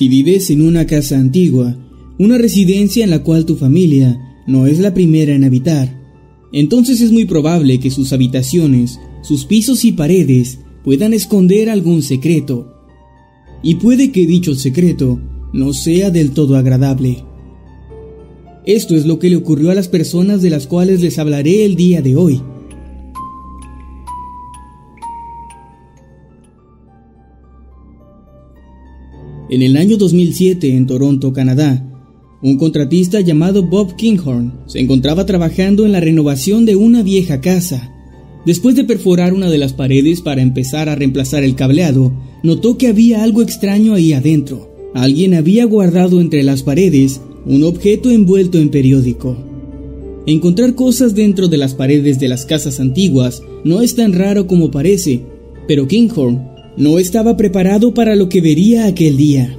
Si vives en una casa antigua, una residencia en la cual tu familia no es la primera en habitar, entonces es muy probable que sus habitaciones, sus pisos y paredes puedan esconder algún secreto. Y puede que dicho secreto no sea del todo agradable. Esto es lo que le ocurrió a las personas de las cuales les hablaré el día de hoy. En el año 2007, en Toronto, Canadá, un contratista llamado Bob Kinghorn se encontraba trabajando en la renovación de una vieja casa. Después de perforar una de las paredes para empezar a reemplazar el cableado, notó que había algo extraño ahí adentro. Alguien había guardado entre las paredes un objeto envuelto en periódico. Encontrar cosas dentro de las paredes de las casas antiguas no es tan raro como parece, pero Kinghorn no estaba preparado para lo que vería aquel día.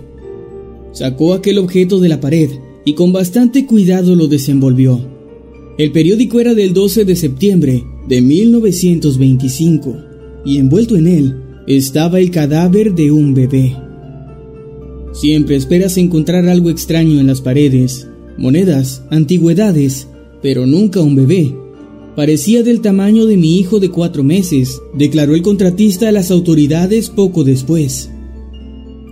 Sacó aquel objeto de la pared y con bastante cuidado lo desenvolvió. El periódico era del 12 de septiembre de 1925 y envuelto en él estaba el cadáver de un bebé. Siempre esperas encontrar algo extraño en las paredes, monedas, antigüedades, pero nunca un bebé. Parecía del tamaño de mi hijo de cuatro meses, declaró el contratista a las autoridades poco después.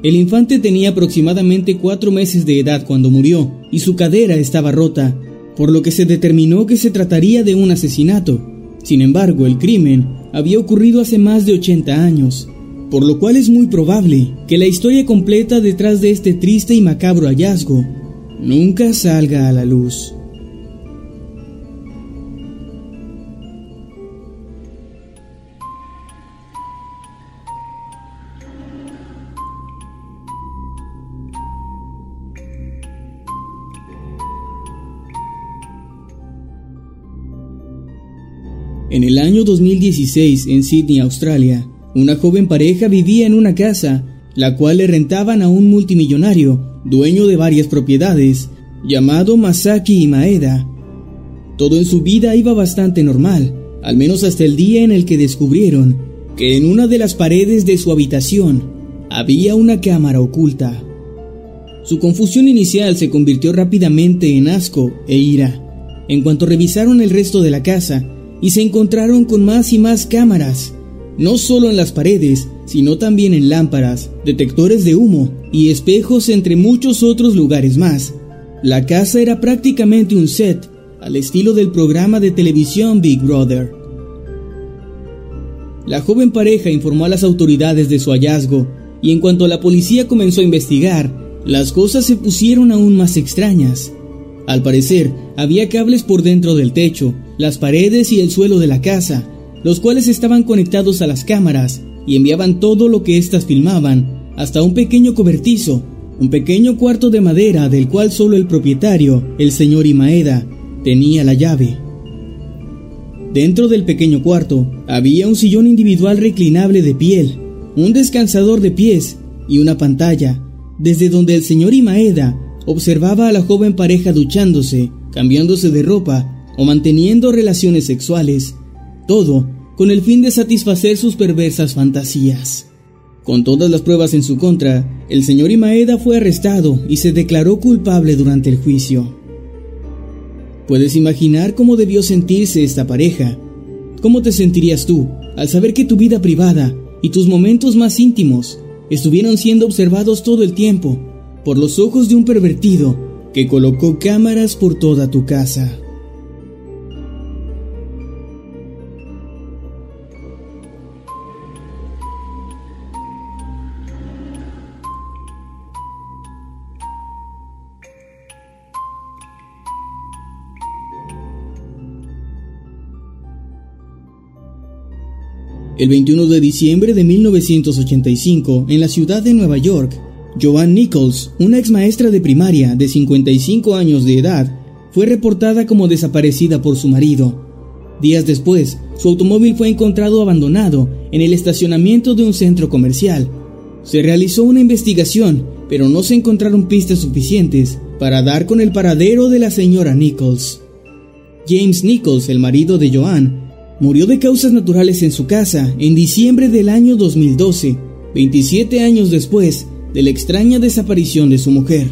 El infante tenía aproximadamente cuatro meses de edad cuando murió y su cadera estaba rota, por lo que se determinó que se trataría de un asesinato. Sin embargo, el crimen había ocurrido hace más de 80 años, por lo cual es muy probable que la historia completa detrás de este triste y macabro hallazgo nunca salga a la luz. En el año 2016, en Sydney, Australia, una joven pareja vivía en una casa, la cual le rentaban a un multimillonario, dueño de varias propiedades, llamado Masaki Maeda. Todo en su vida iba bastante normal, al menos hasta el día en el que descubrieron que en una de las paredes de su habitación había una cámara oculta. Su confusión inicial se convirtió rápidamente en asco e ira. En cuanto revisaron el resto de la casa, y se encontraron con más y más cámaras, no solo en las paredes, sino también en lámparas, detectores de humo y espejos entre muchos otros lugares más. La casa era prácticamente un set, al estilo del programa de televisión Big Brother. La joven pareja informó a las autoridades de su hallazgo, y en cuanto la policía comenzó a investigar, las cosas se pusieron aún más extrañas. Al parecer, había cables por dentro del techo, las paredes y el suelo de la casa, los cuales estaban conectados a las cámaras y enviaban todo lo que éstas filmaban, hasta un pequeño cobertizo, un pequeño cuarto de madera del cual solo el propietario, el señor Imaeda, tenía la llave. Dentro del pequeño cuarto había un sillón individual reclinable de piel, un descansador de pies y una pantalla, desde donde el señor Imaeda observaba a la joven pareja duchándose, cambiándose de ropa o manteniendo relaciones sexuales, todo con el fin de satisfacer sus perversas fantasías. Con todas las pruebas en su contra, el señor Imaeda fue arrestado y se declaró culpable durante el juicio. Puedes imaginar cómo debió sentirse esta pareja. ¿Cómo te sentirías tú al saber que tu vida privada y tus momentos más íntimos estuvieron siendo observados todo el tiempo por los ojos de un pervertido que colocó cámaras por toda tu casa? El 21 de diciembre de 1985, en la ciudad de Nueva York, Joanne Nichols, una ex maestra de primaria de 55 años de edad, fue reportada como desaparecida por su marido. Días después, su automóvil fue encontrado abandonado en el estacionamiento de un centro comercial. Se realizó una investigación, pero no se encontraron pistas suficientes para dar con el paradero de la señora Nichols. James Nichols, el marido de Joanne, murió de causas naturales en su casa en diciembre del año 2012, 27 años después de la extraña desaparición de su mujer.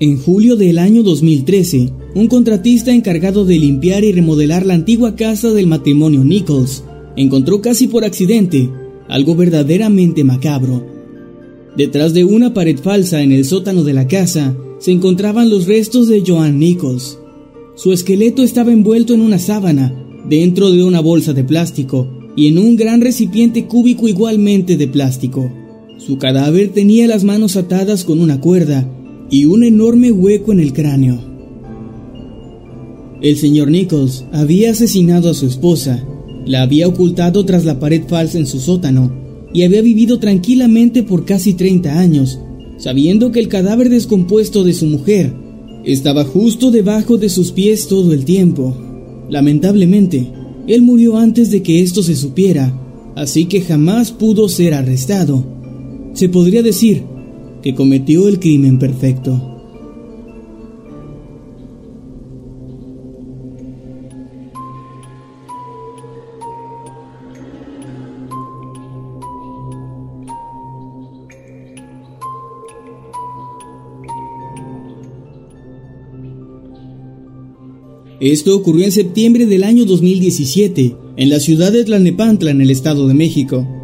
En julio del año 2013, un contratista encargado de limpiar y remodelar la antigua casa del matrimonio Nichols encontró casi por accidente algo verdaderamente macabro. Detrás de una pared falsa en el sótano de la casa se encontraban los restos de Joan Nichols. Su esqueleto estaba envuelto en una sábana dentro de una bolsa de plástico y en un gran recipiente cúbico igualmente de plástico. Su cadáver tenía las manos atadas con una cuerda y un enorme hueco en el cráneo. El señor Nichols había asesinado a su esposa, la había ocultado tras la pared falsa en su sótano y había vivido tranquilamente por casi 30 años, sabiendo que el cadáver descompuesto de su mujer estaba justo debajo de sus pies todo el tiempo. Lamentablemente, él murió antes de que esto se supiera, así que jamás pudo ser arrestado. Se podría decir que cometió el crimen perfecto. Esto ocurrió en septiembre del año 2017, en la ciudad de Tlalnepantla, en el Estado de México.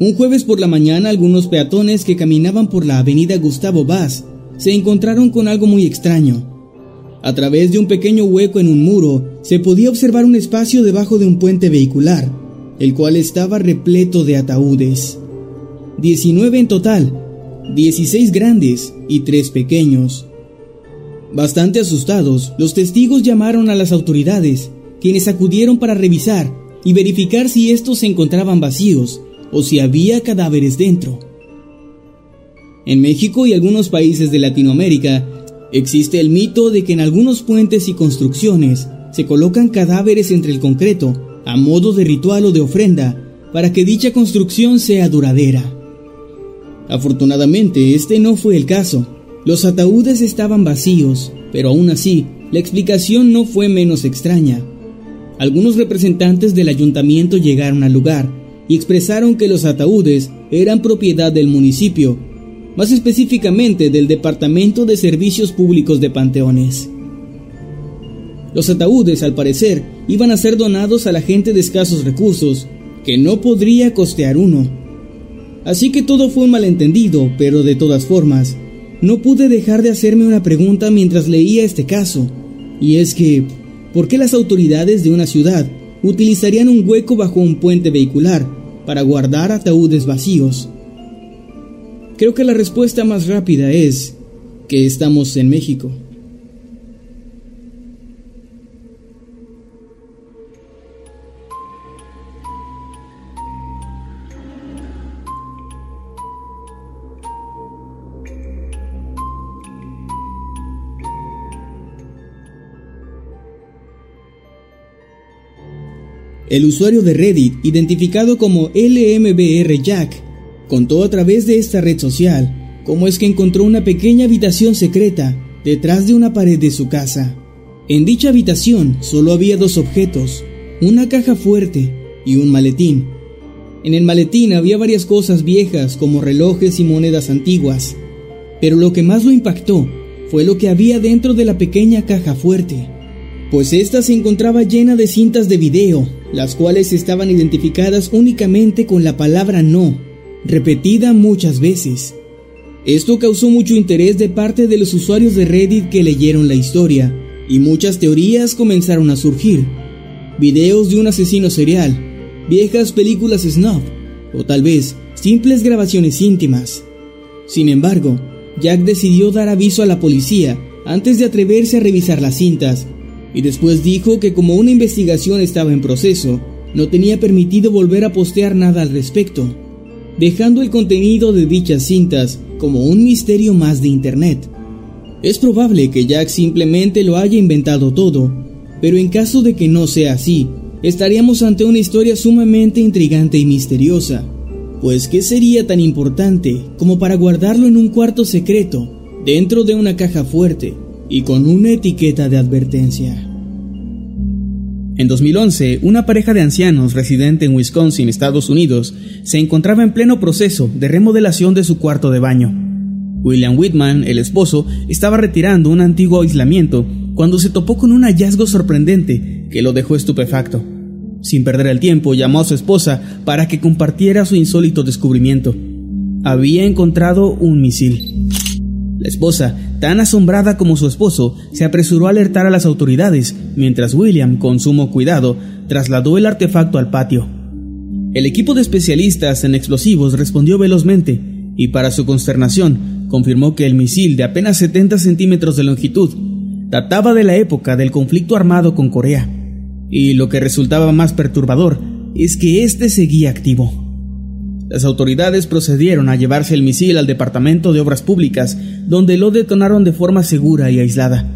Un jueves por la mañana, algunos peatones que caminaban por la avenida Gustavo Vaz se encontraron con algo muy extraño. A través de un pequeño hueco en un muro se podía observar un espacio debajo de un puente vehicular, el cual estaba repleto de ataúdes. 19 en total, 16 grandes y 3 pequeños. Bastante asustados, los testigos llamaron a las autoridades, quienes acudieron para revisar y verificar si estos se encontraban vacíos o si había cadáveres dentro. En México y algunos países de Latinoamérica existe el mito de que en algunos puentes y construcciones se colocan cadáveres entre el concreto a modo de ritual o de ofrenda para que dicha construcción sea duradera. Afortunadamente, este no fue el caso, los ataúdes estaban vacíos, pero aún así, la explicación no fue menos extraña. Algunos representantes del ayuntamiento llegaron al lugar y expresaron que los ataúdes eran propiedad del municipio, más específicamente del Departamento de Servicios Públicos de Panteones. Los ataúdes, al parecer, iban a ser donados a la gente de escasos recursos, que no podría costear uno. Así que todo fue un malentendido, pero de todas formas, no pude dejar de hacerme una pregunta mientras leía este caso, y es que, ¿por qué las autoridades de una ciudad utilizarían un hueco bajo un puente vehicular para guardar ataúdes vacíos? Creo que la respuesta más rápida es que estamos en México. El usuario de Reddit, identificado como LMBR Jack, contó a través de esta red social cómo es que encontró una pequeña habitación secreta detrás de una pared de su casa. En dicha habitación solo había dos objetos, una caja fuerte y un maletín. En el maletín había varias cosas viejas como relojes y monedas antiguas, pero lo que más lo impactó fue lo que había dentro de la pequeña caja fuerte, pues ésta se encontraba llena de cintas de video, las cuales estaban identificadas únicamente con la palabra no, repetida muchas veces. Esto causó mucho interés de parte de los usuarios de Reddit que leyeron la historia, y muchas teorías comenzaron a surgir. Videos de un asesino serial, viejas películas snuff o tal vez simples grabaciones íntimas. Sin embargo, Jack decidió dar aviso a la policía antes de atreverse a revisar las cintas y después dijo que como una investigación estaba en proceso, no tenía permitido volver a postear nada al respecto, dejando el contenido de dichas cintas como un misterio más de Internet. Es probable que Jack simplemente lo haya inventado todo, pero en caso de que no sea así, estaríamos ante una historia sumamente intrigante y misteriosa. Pues, ¿qué sería tan importante como para guardarlo en un cuarto secreto, dentro de una caja fuerte y con una etiqueta de advertencia? En 2011, una pareja de ancianos residente en Wisconsin, Estados Unidos, se encontraba en pleno proceso de remodelación de su cuarto de baño. William Whitman, el esposo, estaba retirando un antiguo aislamiento cuando se topó con un hallazgo sorprendente que lo dejó estupefacto. Sin perder el tiempo, llamó a su esposa para que compartiera su insólito descubrimiento. Había encontrado un misil. La esposa, tan asombrada como su esposo, se apresuró a alertar a las autoridades, mientras William, con sumo cuidado, trasladó el artefacto al patio. El equipo de especialistas en explosivos respondió velozmente, y para su consternación, confirmó que el misil de apenas 70 centímetros de longitud databa de la época del conflicto armado con Corea y lo que resultaba más perturbador es que éste seguía activo. Las autoridades procedieron a llevarse el misil al Departamento de Obras Públicas, donde lo detonaron de forma segura y aislada.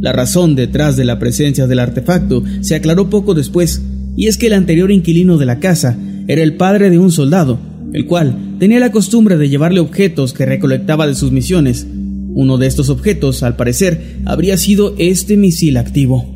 La razón detrás de la presencia del artefacto se aclaró poco después, y es que el anterior inquilino de la casa era el padre de un soldado, el cual tenía la costumbre de llevarle objetos que recolectaba de sus misiones. Uno de estos objetos, al parecer, habría sido este misil activo.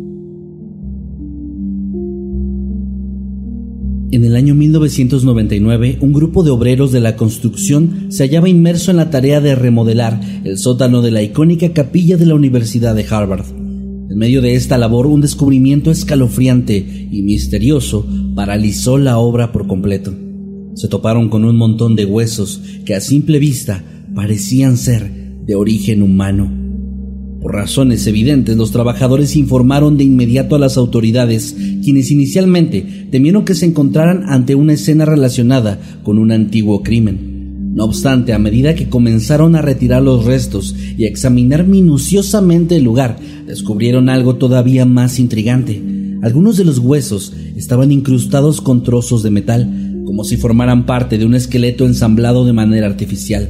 En el año 1999, un grupo de obreros de la construcción se hallaba inmerso en la tarea de remodelar el sótano de la icónica capilla de la Universidad de Harvard. En medio de esta labor, un descubrimiento escalofriante y misterioso paralizó la obra por completo. Se toparon con un montón de huesos que a simple vista parecían ser de origen humano. Por razones evidentes, los trabajadores informaron de inmediato a las autoridades, quienes inicialmente temieron que se encontraran ante una escena relacionada con un antiguo crimen. No obstante, a medida que comenzaron a retirar los restos y a examinar minuciosamente el lugar, descubrieron algo todavía más intrigante. Algunos de los huesos estaban incrustados con trozos de metal, como si formaran parte de un esqueleto ensamblado de manera artificial.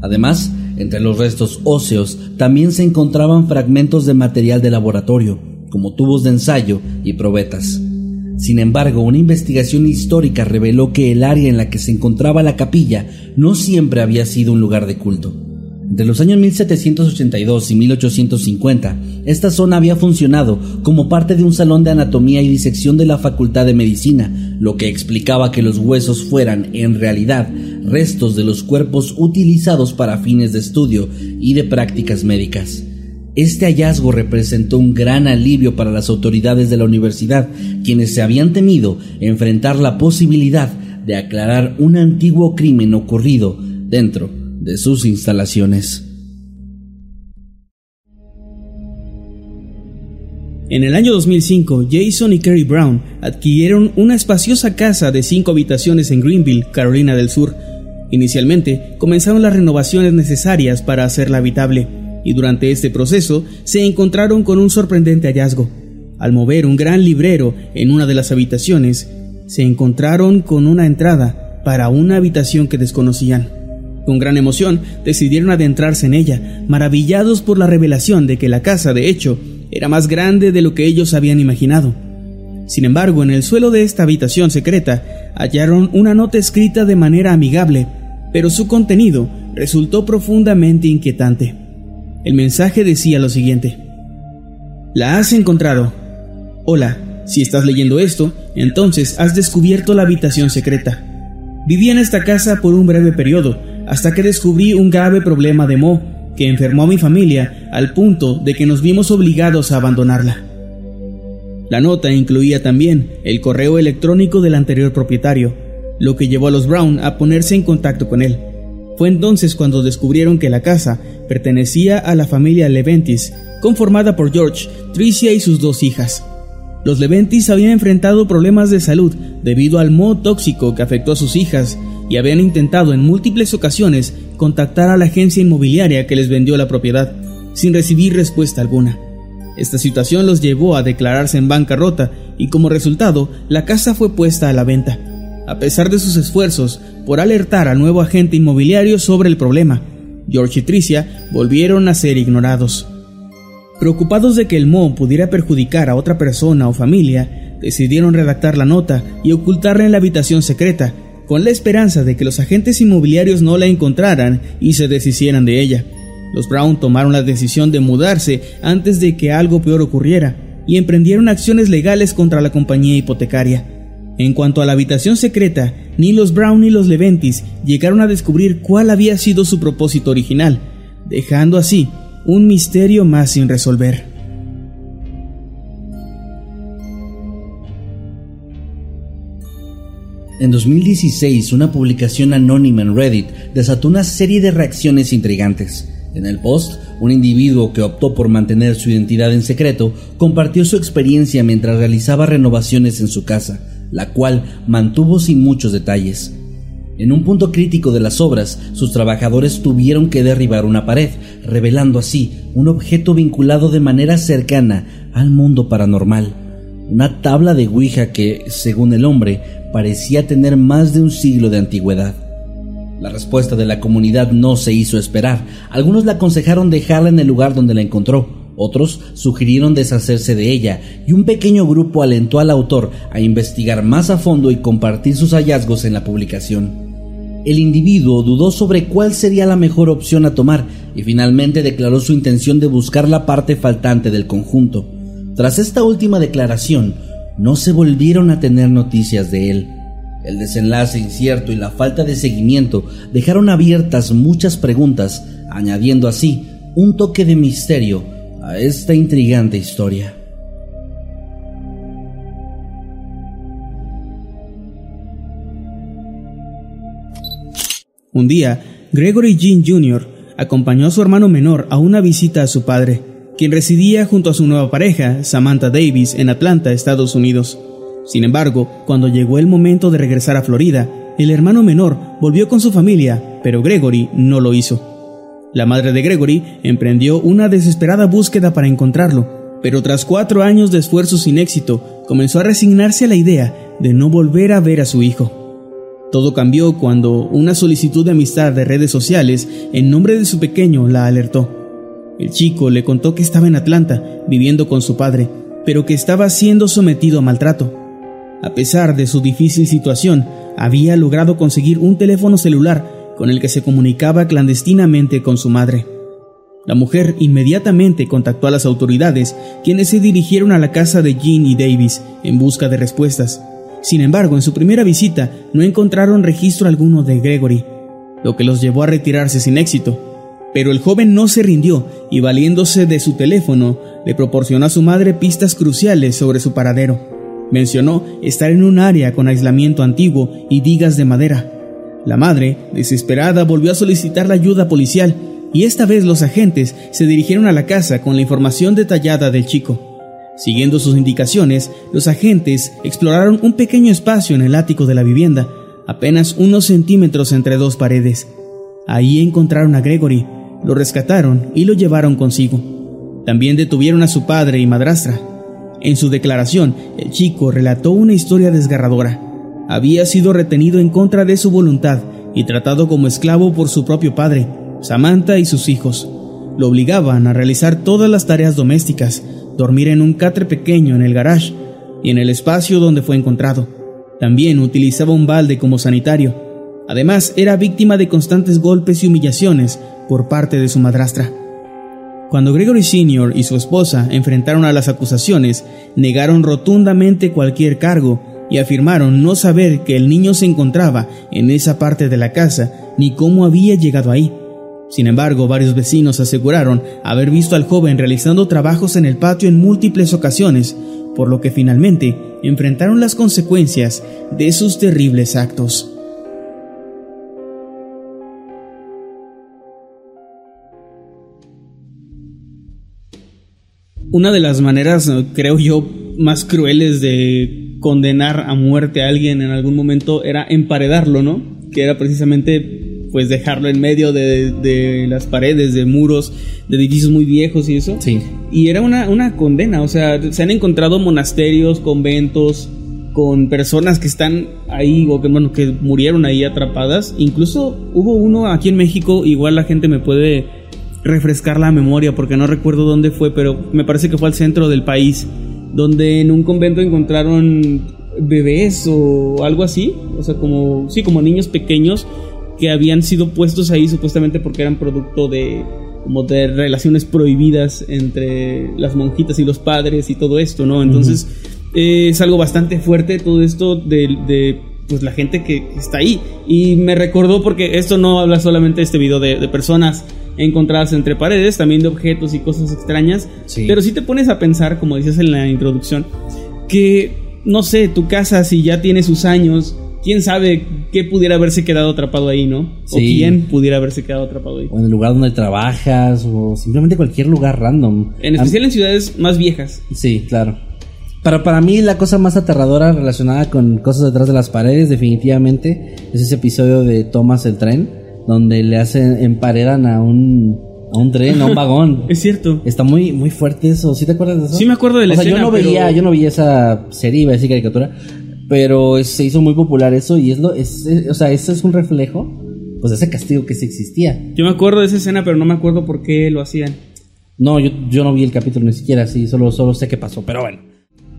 Además, entre los restos óseos también se encontraban fragmentos de material de laboratorio, como tubos de ensayo y probetas. Sin embargo, una investigación histórica reveló que el área en la que se encontraba la capilla no siempre había sido un lugar de culto. Entre los años 1782 y 1850, esta zona había funcionado como parte de un salón de anatomía y disección de la Facultad de Medicina, lo que explicaba que los huesos fueran, en realidad, restos de los cuerpos utilizados para fines de estudio y de prácticas médicas. Este hallazgo representó un gran alivio para las autoridades de la universidad, quienes se habían temido enfrentar la posibilidad de aclarar un antiguo crimen ocurrido dentro de sus instalaciones. En el año 2005, Jason y Kerry Brown adquirieron una espaciosa casa de cinco habitaciones en Greenville, Carolina del Sur. Inicialmente comenzaron las renovaciones necesarias para hacerla habitable, y durante este proceso se encontraron con un sorprendente hallazgo. Al mover un gran librero en una de las habitaciones, se encontraron con una entrada para una habitación que desconocían. Con gran emoción decidieron adentrarse en ella, maravillados por la revelación de que la casa, de hecho, era más grande de lo que ellos habían imaginado. Sin embargo, en el suelo de esta habitación secreta hallaron una nota escrita de manera amigable, pero su contenido resultó profundamente inquietante. El mensaje decía lo siguiente. La has encontrado. Hola, si estás leyendo esto, entonces has descubierto la habitación secreta. Viví en esta casa por un breve periodo, hasta que descubrí un grave problema de Mo, que enfermó a mi familia al punto de que nos vimos obligados a abandonarla. La nota incluía también el correo electrónico del anterior propietario, lo que llevó a los Brown a ponerse en contacto con él. Fue entonces cuando descubrieron que la casa pertenecía a la familia Leventis, conformada por George, Tricia y sus dos hijas. Los Leventis habían enfrentado problemas de salud debido al moho tóxico que afectó a sus hijas y habían intentado en múltiples ocasiones contactar a la agencia inmobiliaria que les vendió la propiedad, sin recibir respuesta alguna. Esta situación los llevó a declararse en bancarrota y como resultado la casa fue puesta a la venta. A pesar de sus esfuerzos por alertar al nuevo agente inmobiliario sobre el problema, George y Tricia volvieron a ser ignorados. Preocupados de que el moho pudiera perjudicar a otra persona o familia, decidieron redactar la nota y ocultarla en la habitación secreta, con la esperanza de que los agentes inmobiliarios no la encontraran y se deshicieran de ella. Los Brown tomaron la decisión de mudarse antes de que algo peor ocurriera y emprendieron acciones legales contra la compañía hipotecaria. En cuanto a la habitación secreta, ni los Brown ni los Leventis llegaron a descubrir cuál había sido su propósito original, dejando así un misterio más sin resolver. En 2016, una publicación anónima en Reddit desató una serie de reacciones intrigantes. En el post, un individuo que optó por mantener su identidad en secreto compartió su experiencia mientras realizaba renovaciones en su casa, la cual mantuvo sin muchos detalles. En un punto crítico de las obras, sus trabajadores tuvieron que derribar una pared, revelando así un objeto vinculado de manera cercana al mundo paranormal. Una tabla de Ouija que, según el hombre, parecía tener más de un siglo de antigüedad. La respuesta de la comunidad no se hizo esperar. Algunos le aconsejaron dejarla en el lugar donde la encontró, otros sugirieron deshacerse de ella, y un pequeño grupo alentó al autor a investigar más a fondo y compartir sus hallazgos en la publicación. El individuo dudó sobre cuál sería la mejor opción a tomar y finalmente declaró su intención de buscar la parte faltante del conjunto. Tras esta última declaración, no se volvieron a tener noticias de él. El desenlace incierto y la falta de seguimiento dejaron abiertas muchas preguntas, añadiendo así un toque de misterio a esta intrigante historia. Un día, Gregory Jean Jr. acompañó a su hermano menor a una visita a su padre, quien residía junto a su nueva pareja, Samantha Davis, en Atlanta, Estados Unidos. Sin embargo, cuando llegó el momento de regresar a Florida, el hermano menor volvió con su familia, pero Gregory no lo hizo. La madre de Gregory emprendió una desesperada búsqueda para encontrarlo, pero tras cuatro años de esfuerzo sin éxito, comenzó a resignarse a la idea de no volver a ver a su hijo. Todo cambió cuando una solicitud de amistad de redes sociales en nombre de su pequeño la alertó. El chico le contó que estaba en Atlanta viviendo con su padre, pero que estaba siendo sometido a maltrato. A pesar de su difícil situación, había logrado conseguir un teléfono celular con el que se comunicaba clandestinamente con su madre. La mujer inmediatamente contactó a las autoridades, quienes se dirigieron a la casa de Jean y Davis en busca de respuestas. Sin embargo, en su primera visita no encontraron registro alguno de Gregory, lo que los llevó a retirarse sin éxito. Pero el joven no se rindió y valiéndose de su teléfono, le proporcionó a su madre pistas cruciales sobre su paradero. Mencionó estar en un área con aislamiento antiguo y digas de madera. La madre, desesperada, volvió a solicitar la ayuda policial y esta vez los agentes se dirigieron a la casa con la información detallada del chico. Siguiendo sus indicaciones, los agentes exploraron un pequeño espacio en el ático de la vivienda, apenas unos centímetros entre dos paredes. Ahí encontraron a Gregory, lo rescataron y lo llevaron consigo. También detuvieron a su padre y madrastra. En su declaración, el chico relató una historia desgarradora. Había sido retenido en contra de su voluntad y tratado como esclavo por su propio padre, Samantha y sus hijos. Lo obligaban a realizar todas las tareas domésticas, dormir en un catre pequeño en el garage y en el espacio donde fue encontrado. También utilizaba un balde como sanitario. Además, era víctima de constantes golpes y humillaciones por parte de su madrastra. Cuando Gregory Sr. y su esposa enfrentaron a las acusaciones, negaron rotundamente cualquier cargo y afirmaron no saber que el niño se encontraba en esa parte de la casa ni cómo había llegado ahí. Sin embargo, varios vecinos aseguraron haber visto al joven realizando trabajos en el patio en múltiples ocasiones, por lo que finalmente enfrentaron las consecuencias de sus terribles actos. Una de las maneras, creo yo, más crueles de condenar a muerte a alguien en algún momento era emparedarlo, ¿no? Que era precisamente pues dejarlo en medio de, las paredes, de muros, de edificios muy viejos y eso. Sí. Y era una, una condena, o sea, se han encontrado monasterios, conventos, con personas que están ahí o que, bueno, que murieron ahí atrapadas. Incluso hubo uno aquí en México, igual la gente me puede refrescar la memoria porque no recuerdo dónde fue, pero me parece que fue al centro del país, donde en un convento encontraron bebés o algo así, o sea, como sí, como niños pequeños que habían sido puestos ahí supuestamente porque eran producto de como de relaciones prohibidas entre las monjitas y los padres y todo esto, ¿no? Entonces eh, es algo bastante fuerte todo esto de, pues la gente que, está ahí. Y me recordó porque esto no habla solamente de este video de, personas encontradas entre paredes, también de objetos y cosas extrañas. Pero si te pones a pensar, como dices en la introducción, que, no sé, tu casa si ya tiene sus años, quién sabe qué pudiera haberse quedado atrapado ahí, ¿no? O quién pudiera haberse quedado atrapado ahí. O en el lugar donde trabajas, o simplemente cualquier lugar random. En especial en ciudades más viejas. Sí, claro. Para, para mí la cosa más aterradora relacionada con cosas detrás de las paredes definitivamente es ese episodio de Thomas el tren, donde le hacen, emparedan a un, a un tren, a un vagón. es cierto. Está muy, muy fuerte eso. ¿Sí te acuerdas de eso? Sí me acuerdo de la o sea, yo no veía, yo no veía esa serie, iba a decir caricatura, pero se hizo muy popular eso y es lo, es, o sea, eso es un reflejo, pues de ese castigo que sí existía. Yo me acuerdo de esa escena, pero no me acuerdo por qué lo hacían. No, yo, yo no vi el capítulo ni siquiera, sí, solo, solo sé qué pasó, pero bueno.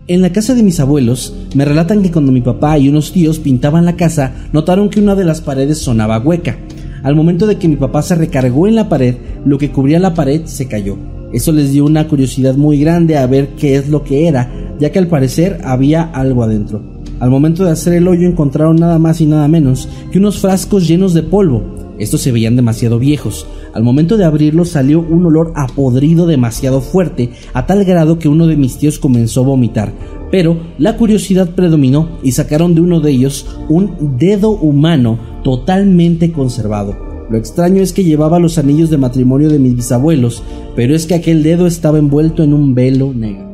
En la casa de mis abuelos, me relatan que cuando mi papá y unos tíos pintaban la casa, notaron que una de las paredes sonaba hueca. Al momento de que mi papá se recargó en la pared, lo que cubría la pared se cayó. Eso les dio una curiosidad muy grande a ver qué es lo que era, ya que al parecer había algo adentro. Al momento de hacer el hoyo encontraron nada más y nada menos que unos frascos llenos de polvo. Estos se veían demasiado viejos. Al momento de abrirlos salió un olor a podrido demasiado fuerte, a tal grado que uno de mis tíos comenzó a vomitar. Pero la curiosidad predominó y sacaron de uno de ellos un dedo humano totalmente conservado. Lo extraño es que llevaba los anillos de matrimonio de mis bisabuelos, pero es que aquel dedo estaba envuelto en un velo negro.